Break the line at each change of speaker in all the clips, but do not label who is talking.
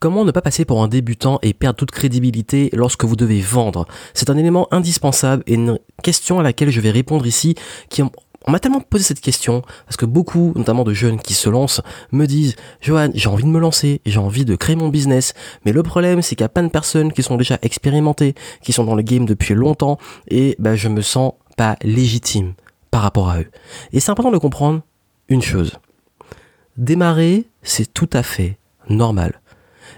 Comment ne pas passer pour un débutant et perdre toute crédibilité lorsque vous devez vendre? C'est un élément indispensable et une question à laquelle je vais répondre ici qui on m'a tellement posé cette question parce que beaucoup, notamment de jeunes qui se lancent, me disent Johan, j'ai envie de me lancer, j'ai envie de créer mon business, mais le problème c'est qu'il y a plein de personnes qui sont déjà expérimentées, qui sont dans le game depuis longtemps et ben, je me sens pas légitime par rapport à eux. Et c'est important de comprendre une chose. Démarrer, c'est tout à fait normal.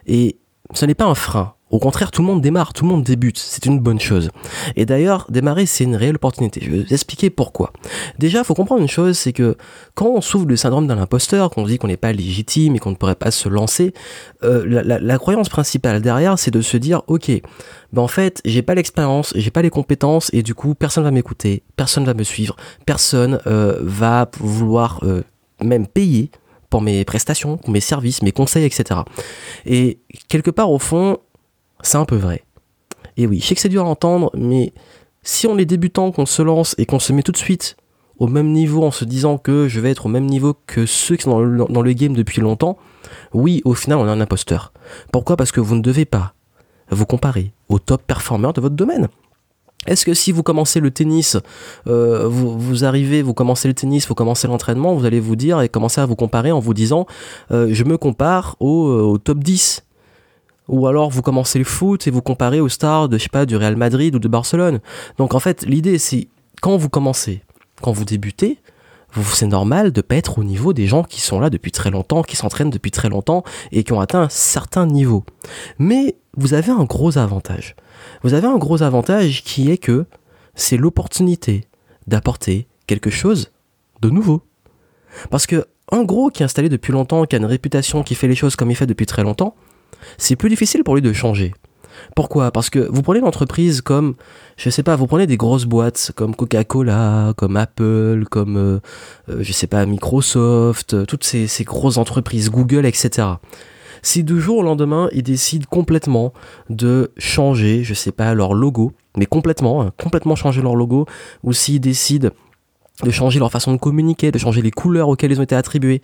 Et ce n'est pas un frein. Au contraire, tout le monde démarre, tout le monde débute. C'est une bonne chose. Et d'ailleurs, démarrer, c'est une réelle opportunité. Je vais vous expliquer pourquoi. Déjà, il faut comprendre une chose, c'est que quand on souffre du syndrome d'un imposteur, qu'on dit qu'on n'est pas légitime et qu'on ne pourrait pas se lancer, euh, la, croyance principale derrière, c'est de se dire, ok, ben en fait, j'ai pas l'expérience, j'ai pas les compétences, et du coup, personne va m'écouter, personne va me suivre, personne euh, va vouloir euh, même payer pour mes prestations, mes services, mes conseils, etc. Et quelque part, au fond, c'est un peu vrai. Et oui, je sais que c'est dur à entendre, mais si on est débutant, qu'on se lance et qu'on se met tout de suite au même niveau en se disant que je vais être au même niveau que ceux qui sont dans le, game depuis longtemps, oui, au final, on est un imposteur. Pourquoi? Parce que vous ne devez pas vous comparer aux top performeurs de votre domaine. Est-ce que si vous commencez le tennis, euh, vous, arrivez, vous commencez le tennis, vous commencez l'entraînement, vous allez vous dire et commencer à vous comparer en vous disant euh, je me compare au, euh, top 10 ou alors vous commencez le foot et vous comparez aux stars de je sais pas du Real Madrid ou de Barcelone. Donc en fait, l'idée c'est quand vous commencez, quand vous débutez, c'est normal de pas être au niveau des gens qui sont là depuis très longtemps, qui s'entraînent depuis très longtemps et qui ont atteint un certain niveau. Mais vous avez un gros avantage vous avez un gros avantage qui est que c'est l'opportunité d'apporter quelque chose de nouveau. Parce que un gros qui est installé depuis longtemps, qui a une réputation, qui fait les choses comme il fait depuis très longtemps, c'est plus difficile pour lui de changer. Pourquoi? Parce que vous prenez l'entreprise comme, je sais pas, vous prenez des grosses boîtes comme Coca-Cola, comme Apple, comme, euh, euh, je sais pas, Microsoft, toutes ces, ces grosses entreprises, Google, etc si du jour au lendemain, ils décident complètement de changer, je sais pas, leur logo, mais complètement, hein, complètement changer leur logo, ou s'ils décident de changer leur façon de communiquer, de changer les couleurs auxquelles ils ont été attribués,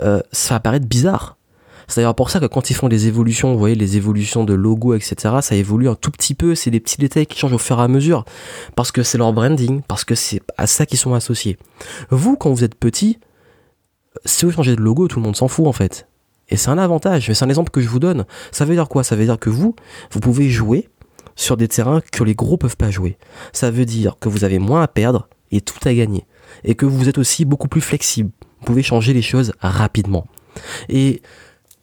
euh, ça va paraître bizarre. C'est d'ailleurs pour ça que quand ils font des évolutions, vous voyez, les évolutions de logo, etc., ça évolue un tout petit peu, c'est des petits détails qui changent au fur et à mesure, parce que c'est leur branding, parce que c'est à ça qu'ils sont associés. Vous, quand vous êtes petit, si vous changez de logo, tout le monde s'en fout en fait. Et c'est un avantage, mais c'est un exemple que je vous donne. Ça veut dire quoi? Ça veut dire que vous, vous pouvez jouer sur des terrains que les gros peuvent pas jouer. Ça veut dire que vous avez moins à perdre et tout à gagner. Et que vous êtes aussi beaucoup plus flexible. Vous pouvez changer les choses rapidement. Et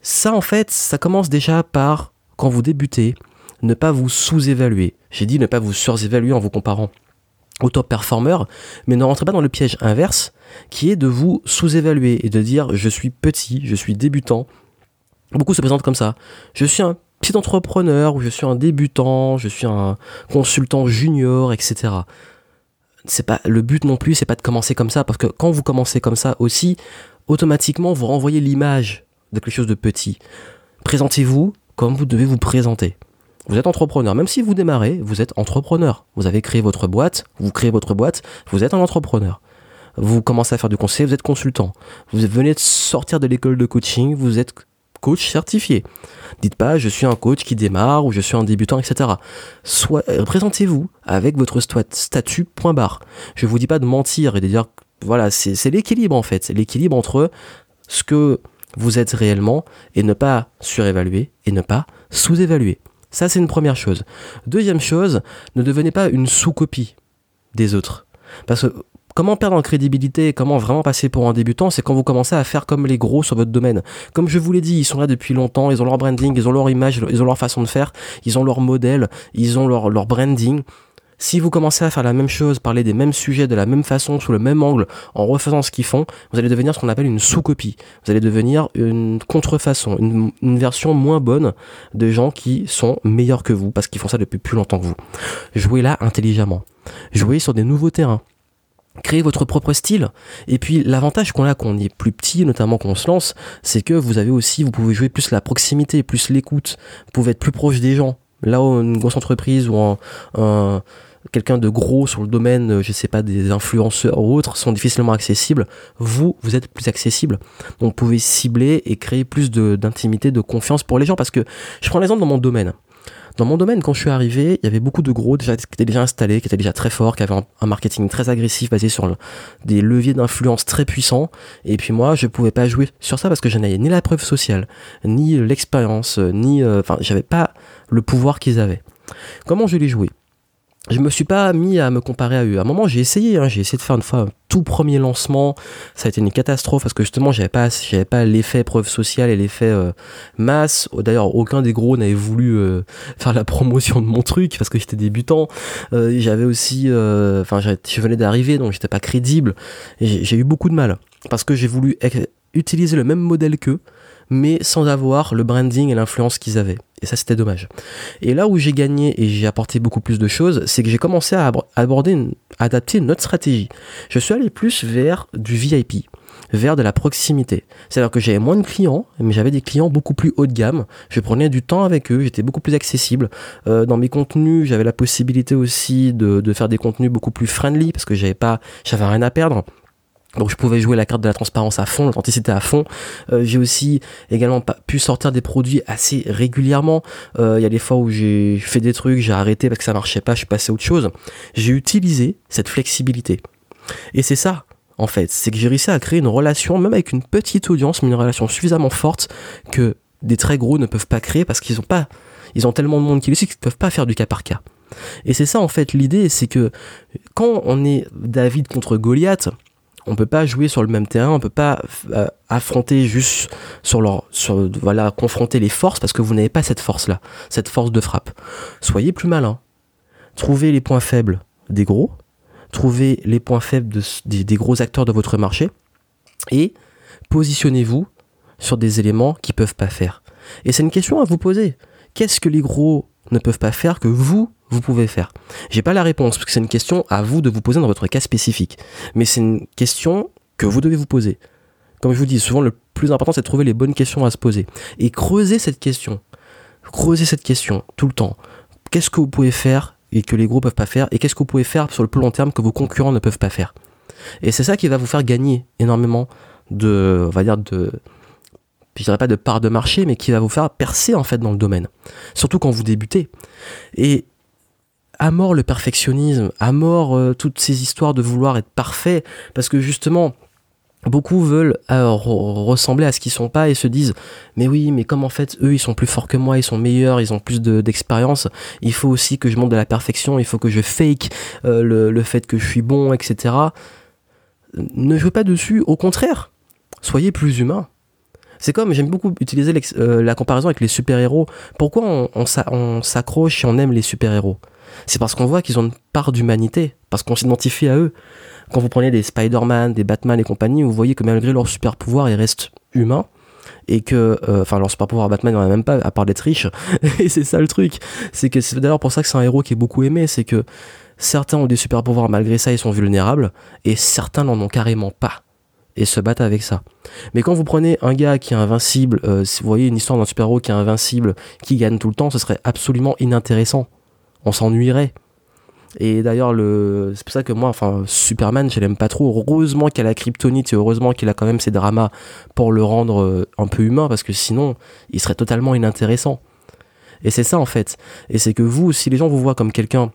ça, en fait, ça commence déjà par, quand vous débutez, ne pas vous sous-évaluer. J'ai dit ne pas vous surévaluer en vous comparant au top performeur, mais ne rentrez pas dans le piège inverse qui est de vous sous-évaluer et de dire je suis petit, je suis débutant. Beaucoup se présentent comme ça. Je suis un petit entrepreneur ou je suis un débutant, je suis un consultant junior, etc. C'est pas le but non plus, c'est pas de commencer comme ça parce que quand vous commencez comme ça aussi, automatiquement vous renvoyez l'image de quelque chose de petit. Présentez-vous comme vous devez vous présenter. Vous êtes entrepreneur, même si vous démarrez, vous êtes entrepreneur. Vous avez créé votre boîte, vous créez votre boîte, vous êtes un entrepreneur. Vous commencez à faire du conseil, vous êtes consultant. Vous venez de sortir de l'école de coaching, vous êtes coach certifié. Dites pas je suis un coach qui démarre ou je suis un débutant, etc. Soit euh, présentez-vous avec votre statut point barre. Je vous dis pas de mentir et de dire voilà c'est l'équilibre en fait, l'équilibre entre ce que vous êtes réellement et ne pas surévaluer et ne pas sous-évaluer. Ça, c'est une première chose. Deuxième chose, ne devenez pas une sous-copie des autres. Parce que comment perdre en crédibilité, comment vraiment passer pour un débutant, c'est quand vous commencez à faire comme les gros sur votre domaine. Comme je vous l'ai dit, ils sont là depuis longtemps, ils ont leur branding, ils ont leur image, ils ont leur façon de faire, ils ont leur modèle, ils ont leur, leur branding. Si vous commencez à faire la même chose, parler des mêmes sujets de la même façon, sous le même angle, en refaisant ce qu'ils font, vous allez devenir ce qu'on appelle une sous-copie. Vous allez devenir une contrefaçon, une, version moins bonne de gens qui sont meilleurs que vous, parce qu'ils font ça depuis plus longtemps que vous. Jouez là intelligemment. Jouez sur des nouveaux terrains créez votre propre style. Et puis l'avantage qu'on a quand on est plus petit, notamment quand on se lance, c'est que vous avez aussi, vous pouvez jouer plus la proximité, plus l'écoute, vous pouvez être plus proche des gens. Là une grosse entreprise ou un, quelqu'un de gros sur le domaine, euh, je sais pas, des influenceurs ou autres, sont difficilement accessibles, vous, vous êtes plus accessible. Donc, vous pouvez cibler et créer plus d'intimité, de, confiance pour les gens. Parce que je prends l'exemple dans mon domaine. Dans mon domaine, quand je suis arrivé, il y avait beaucoup de gros déjà, qui étaient déjà installés, qui étaient déjà très forts, qui avaient un, marketing très agressif basé sur des leviers d'influence très puissants. Et puis moi, je pouvais pas jouer sur ça parce que je n'avais ni la preuve sociale, ni l'expérience, ni, euh, enfin, j'avais pas le pouvoir qu'ils avaient. Comment je l'ai joué? Je me suis pas mis à me comparer à eux. À un moment, j'ai essayé, hein, j'ai essayé de faire une fois un tout premier lancement. Ça a été une catastrophe parce que justement, j'avais pas, j'avais pas l'effet preuve sociale et l'effet euh, masse. D'ailleurs, aucun des gros n'avait voulu euh, faire la promotion de mon truc parce que j'étais débutant. Euh, j'avais aussi, enfin, je venais d'arriver, donc j'étais pas crédible. J'ai eu beaucoup de mal parce que j'ai voulu utiliser le même modèle qu'eux mais sans avoir le branding et l'influence qu'ils avaient. Et ça, c'était dommage. Et là où j'ai gagné et j'ai apporté beaucoup plus de choses, c'est que j'ai commencé à aborder, adapter une autre stratégie. Je suis allé plus vers du VIP vers de la proximité. C'est-à-dire que j'avais moins de clients, mais j'avais des clients beaucoup plus haut de gamme. Je prenais du temps avec eux, j'étais beaucoup plus accessible. Euh, dans mes contenus, j'avais la possibilité aussi de, de, faire des contenus beaucoup plus friendly parce que j'avais pas, j'avais rien à perdre. Donc je pouvais jouer la carte de la transparence à fond, l'authenticité à fond. Euh, j'ai aussi également pu sortir des produits assez régulièrement. Euh, il y a des fois où j'ai fait des trucs, j'ai arrêté parce que ça marchait pas, je suis passé à autre chose. J'ai utilisé cette flexibilité. Et c'est ça, en fait, c'est que j'ai réussi à créer une relation, même avec une petite audience, mais une relation suffisamment forte que des très gros ne peuvent pas créer parce qu'ils ont pas, ils ont tellement de monde qui les suit qu'ils ne peuvent pas faire du cas par cas. Et c'est ça en fait l'idée, c'est que quand on est David contre Goliath, on peut pas jouer sur le même terrain, on peut pas euh, affronter juste sur leur, voilà, confronter les forces parce que vous n'avez pas cette force-là, cette force de frappe. Soyez plus malin. Trouvez les points faibles des gros, trouvez les points faibles des, gros acteurs de votre marché et positionnez-vous sur des éléments qui peuvent pas faire. Et c'est une question à vous poser. Qu'est-ce que les gros ne peuvent pas faire que vous, vous pouvez faire J'ai pas la réponse, parce que c'est une question à vous de vous poser dans votre cas spécifique. Mais c'est une question que vous devez vous poser. Comme je vous dis, souvent le plus important c'est de trouver les bonnes questions à se poser. Et creuser cette question. Creuser cette question tout le temps. Qu'est-ce que vous pouvez faire et que les gros peuvent pas faire Et qu'est-ce que vous pouvez faire sur le plus long terme que vos concurrents ne peuvent pas faire Et c'est ça qui va vous faire gagner énormément de, on va dire, de, je dirais pas de part de marché, mais qui va vous faire percer en fait dans le domaine. Surtout quand vous débutez. Et à mort le perfectionnisme, à mort euh, toutes ces histoires de vouloir être parfait, parce que justement, beaucoup veulent euh, ressembler à ce qu'ils sont pas et se disent mais oui mais comme en fait eux ils sont plus forts que moi ils sont meilleurs ils ont plus d'expérience il faut aussi que je monte de la perfection il faut que je fake euh, le, fait que je suis bon etc ne jouez pas dessus au contraire soyez plus humain. C'est comme, j'aime beaucoup utiliser la comparaison avec les super-héros. Pourquoi on, on s'accroche et on aime les super-héros? C'est parce qu'on voit qu'ils ont une part d'humanité, parce qu'on s'identifie à eux. Quand vous prenez des Spider-Man, des Batman et compagnie, vous voyez que malgré leur super-pouvoir, ils restent humains et que euh, enfin leur super pouvoir Batman il en a même pas à part d'être riche et c'est ça le truc c'est que c'est d'ailleurs pour ça que c'est un héros qui est beaucoup aimé c'est que certains ont des super pouvoirs malgré ça ils sont vulnérables et certains n'en ont carrément pas et se battre avec ça. Mais quand vous prenez un gars qui est invincible, euh, si vous voyez une histoire d'un super-héros qui est invincible, qui gagne tout le temps, ce serait absolument inintéressant. On s'ennuierait. Et d'ailleurs, le... c'est pour ça que moi, enfin, Superman, je l'aime pas trop. Heureusement qu'il a la kryptonite et heureusement qu'il a quand même ses dramas pour le rendre euh, un peu humain, parce que sinon, il serait totalement inintéressant. Et c'est ça en fait. Et c'est que vous, si les gens vous voient comme quelqu'un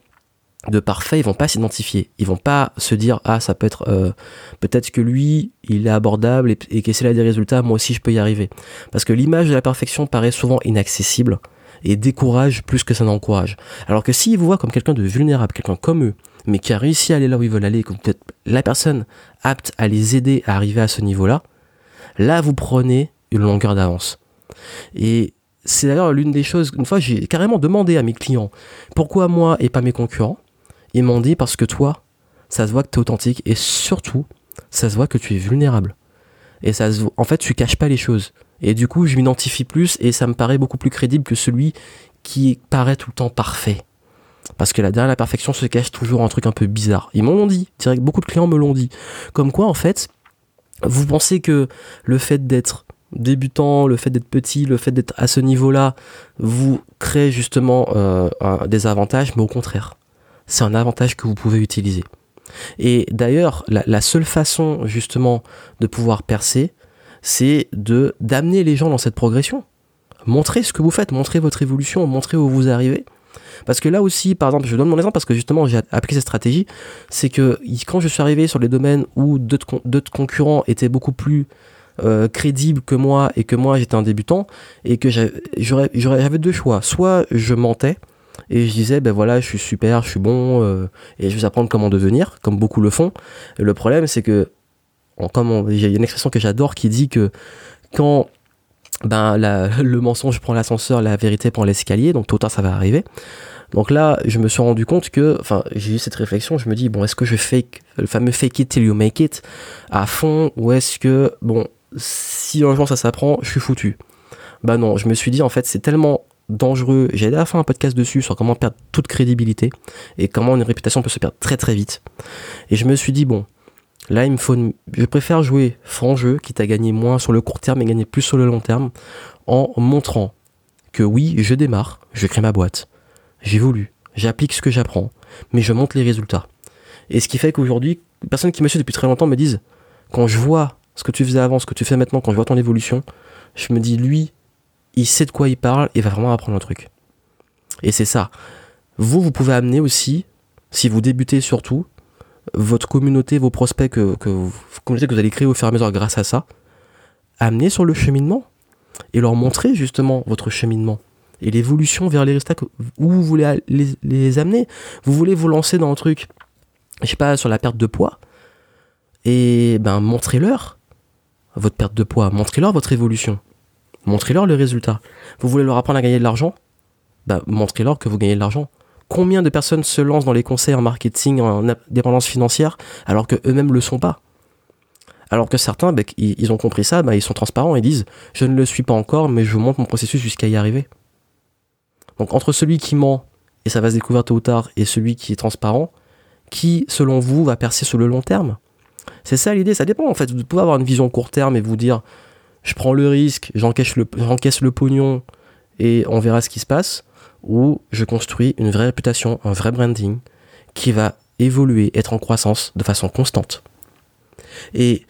de parfait, ils vont pas s'identifier. Ils vont pas se dire ah ça peut être euh, peut-être que lui il est abordable et, et que s'il a des résultats moi aussi je peux y arriver. Parce que l'image de la perfection paraît souvent inaccessible et décourage plus que ça n'encourage. Alors que s'ils vous voient comme quelqu'un de vulnérable, quelqu'un comme eux, mais qui a réussi à aller là où ils veulent aller, vous êtes la personne apte à les aider à arriver à ce niveau-là, là vous prenez une longueur d'avance. Et c'est d'ailleurs l'une des choses, une fois j'ai carrément demandé à mes clients pourquoi moi et pas mes concurrents? Ils m'ont dit parce que toi, ça se voit que tu es authentique et surtout, ça se voit que tu es vulnérable. Et ça se en fait, tu caches pas les choses. Et du coup, je m'identifie plus et ça me paraît beaucoup plus crédible que celui qui paraît tout le temps parfait. Parce que là, derrière la perfection se cache toujours un truc un peu bizarre. Ils m'ont dit, direct, beaucoup de clients me l'ont dit. Comme quoi, en fait, vous pensez que le fait d'être débutant, le fait d'être petit, le fait d'être à ce niveau-là, vous crée justement euh, des avantages, mais au contraire c'est un avantage que vous pouvez utiliser. Et d'ailleurs, la, seule façon justement de pouvoir percer, c'est de d'amener les gens dans cette progression. Montrez ce que vous faites, montrez votre évolution, montrez où vous arrivez. Parce que là aussi, par exemple, je donne mon exemple parce que justement j'ai appliqué cette stratégie, c'est que quand je suis arrivé sur les domaines où d'autres concurrents étaient beaucoup plus euh, crédibles que moi et que moi j'étais un débutant et que j'avais deux choix. Soit je mentais, et je disais ben voilà je suis super je suis bon euh, et je vais apprendre comment devenir comme beaucoup le font le problème c'est que comme il y a une expression que j'adore qui dit que quand ben le mensonge prend l'ascenseur la vérité prend l'escalier donc tôt ou tard ça va arriver donc là je me suis rendu compte que enfin j'ai eu cette réflexion je me dis bon est-ce que je fake le fameux fake it till you make it à fond ou est-ce que bon si un jour ça s'apprend je suis foutu? Bah non je me suis dit en fait c'est tellement dangereux. J'ai déjà fait un podcast dessus sur comment perdre toute crédibilité et comment une réputation peut se perdre très très vite. Et je me suis dit, bon, là, il. Je préfère jouer franc jeu, quitte à gagner moins sur le court terme et gagner plus sur le long terme, en montrant que oui, je démarre, je crée ma boîte, j'ai voulu, j'applique ce que j'apprends, mais je montre les résultats. Et ce qui fait qu'aujourd'hui, les personnes qui me suivent depuis très longtemps me disent, quand je vois ce que tu faisais avant, ce que tu fais maintenant, quand je vois ton évolution, je me dis, lui, il sait de quoi il parle et va vraiment apprendre un truc. Et c'est ça. Vous, vous pouvez amener aussi, si vous débutez surtout, votre communauté, vos prospects que, que, vous, vous allez créer au fur et à mesure grâce à ça, amener sur le cheminement et leur montrer justement votre cheminement et l'évolution vers les résultats où vous voulez les, amener. Vous voulez vous lancer dans un truc, je sais pas, sur la perte de poids, et ben montrez-leur votre perte de poids, montrez-leur votre évolution. Montrez-leur le résultat. Vous voulez leur apprendre à gagner de l'argent? Bah, Montrez-leur que vous gagnez de l'argent. Combien de personnes se lancent dans les conseils en marketing, en dépendance financière, alors qu'eux-mêmes ne le sont pas? Alors que certains, bah, ils ont compris ça, bah, ils sont transparents et disent Je ne le suis pas encore, mais je vous montre mon processus jusqu'à y arriver. Donc entre celui qui ment, et ça va se découvrir tôt ou tard, et celui qui est transparent, qui, selon vous, va percer sur le long terme? C'est ça l'idée, ça dépend en fait. Vous pouvez avoir une vision court terme et vous dire je prends le risque, j'encaisse le pognon et on verra ce qui se passe, ou je construis une vraie réputation, un vrai branding qui va évoluer, être en croissance de façon constante. Et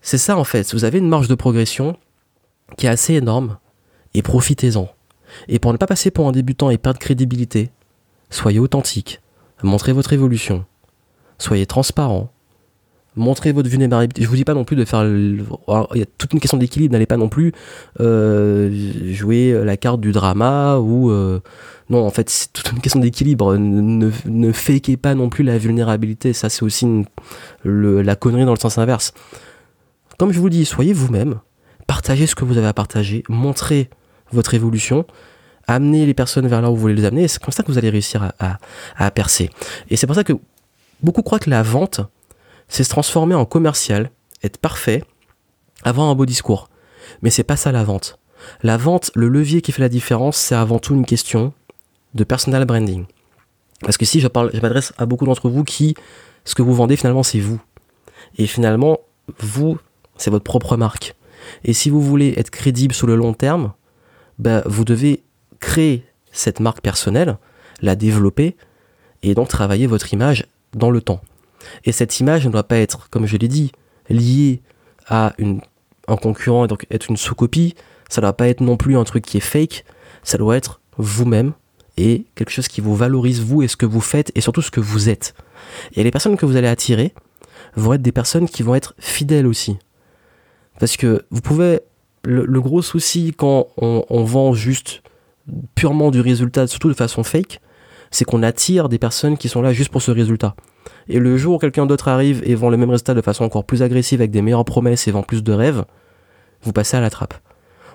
c'est ça en fait, vous avez une marge de progression qui est assez énorme et profitez-en. Et pour ne pas passer pour un débutant et perdre crédibilité, soyez authentique, montrez votre évolution, soyez transparent, montrez votre vulnérabilité. Je vous dis pas non plus de faire. Il y a toute une question d'équilibre. N'allez pas non plus euh, jouer la carte du drama ou euh, non. En fait, c'est toute une question d'équilibre. Ne, ne fakez pas non plus la vulnérabilité. Ça, c'est aussi la connerie dans le sens inverse. Comme je vous dis, soyez vous-même. Partagez ce que vous avez à partager. Montrez votre évolution. Amenez les personnes vers là où vous voulez les amener. C'est comme ça que vous allez réussir à, à percer. Et c'est pour ça que beaucoup croient que la vente c'est se transformer en commercial, être parfait, avoir un beau discours. Mais c'est pas ça la vente. La vente, le levier qui fait la différence, c'est avant tout une question de personal branding. Parce que si je parle, je m'adresse à beaucoup d'entre vous qui, ce que vous vendez finalement, c'est vous. Et finalement, vous, c'est votre propre marque. Et si vous voulez être crédible sur le long terme, ben, vous devez créer cette marque personnelle, la développer, et donc travailler votre image dans le temps. Et cette image ne doit pas être, comme je l'ai dit, liée à une, un concurrent et donc être une sous-copie. Ça ne doit pas être non plus un truc qui est fake. Ça doit être vous-même et quelque chose qui vous valorise vous et ce que vous faites et surtout ce que vous êtes. Et les personnes que vous allez attirer vont être des personnes qui vont être fidèles aussi. Parce que vous pouvez. Le, gros souci quand on, on vend juste purement du résultat, surtout de façon fake, c'est qu'on attire des personnes qui sont là juste pour ce résultat. Et le jour où quelqu'un d'autre arrive et vend le même résultat de façon encore plus agressive avec des meilleures promesses et vend plus de rêves, vous passez à la trappe.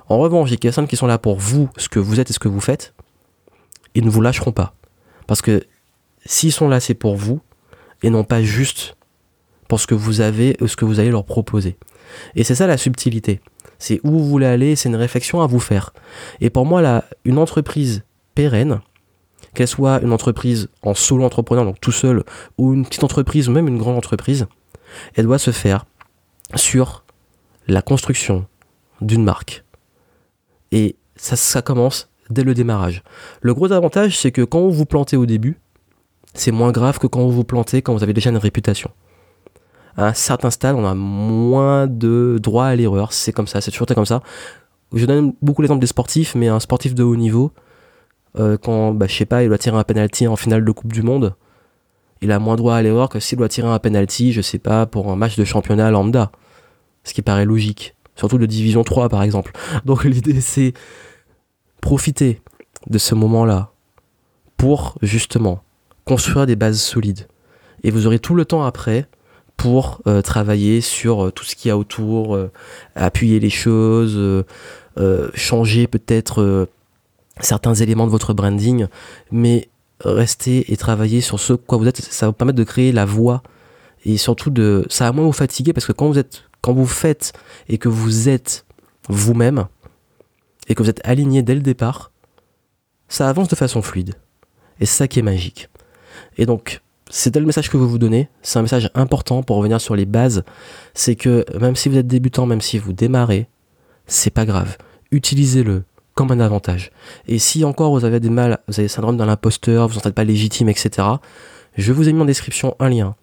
En revanche, les personnes qui sont là pour vous, ce que vous êtes et ce que vous faites, ils ne vous lâcheront pas. Parce que s'ils sont là, c'est pour vous et non pas juste pour ce que vous avez ou ce que vous allez leur proposer. Et c'est ça la subtilité. C'est où vous voulez aller, c'est une réflexion à vous faire. Et pour moi, là, une entreprise pérenne, qu'elle soit une entreprise en solo entrepreneur, donc tout seul, ou une petite entreprise, ou même une grande entreprise, elle doit se faire sur la construction d'une marque. Et ça, commence dès le démarrage. Le gros avantage, c'est que quand vous vous plantez au début, c'est moins grave que quand vous vous plantez, quand vous avez déjà une réputation. À un certain stade, on a moins de droit à l'erreur. C'est comme ça, c'est toujours comme ça. Je donne beaucoup l'exemple des sportifs, mais un sportif de haut niveau, euh, quand, bah, je sais pas, il doit tirer un penalty en finale de Coupe du Monde, il a moins droit à l'erreur que s'il doit tirer un penalty, je sais pas, pour un match de championnat lambda. Ce qui paraît logique. Surtout de division 3, par exemple. Donc l'idée, c'est profiter de ce moment-là pour, justement, construire des bases solides. Et vous aurez tout le temps après pour euh, travailler sur euh, tout ce qu'il y a autour, appuyer les choses, changer peut-être certains éléments de votre branding, mais rester et travailler sur ce quoi vous êtes, ça va vous permettre de créer la voix et surtout de, ça va moins vous fatiguer parce que quand vous êtes, quand vous faites et que vous êtes vous-même et que vous êtes aligné dès le départ, ça avance de façon fluide. Et c'est ça qui est magique. Et donc, c'était le message que vous vous donnez. C'est un message important pour revenir sur les bases. C'est que même si vous êtes débutant, même si vous démarrez, c'est pas grave. Utilisez-le comme un avantage. Et si encore vous avez des mal, vous avez le syndrome de l'imposteur, vous ne êtes pas légitime, etc., je vous ai mis en description un lien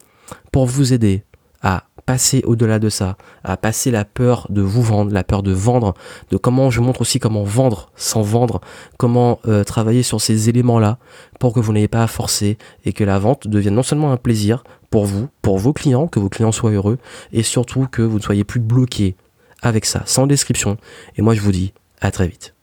pour vous aider à passer au-delà de ça, à passer la peur de vous vendre, la peur de vendre, de comment je montre aussi comment vendre sans vendre, comment euh, travailler sur ces éléments-là pour que vous n'ayez pas à forcer et que la vente devienne non seulement un plaisir pour vous, pour vos clients, que vos clients soient heureux et surtout que vous ne soyez plus bloqué avec ça, sans description. Et moi je vous dis à très vite.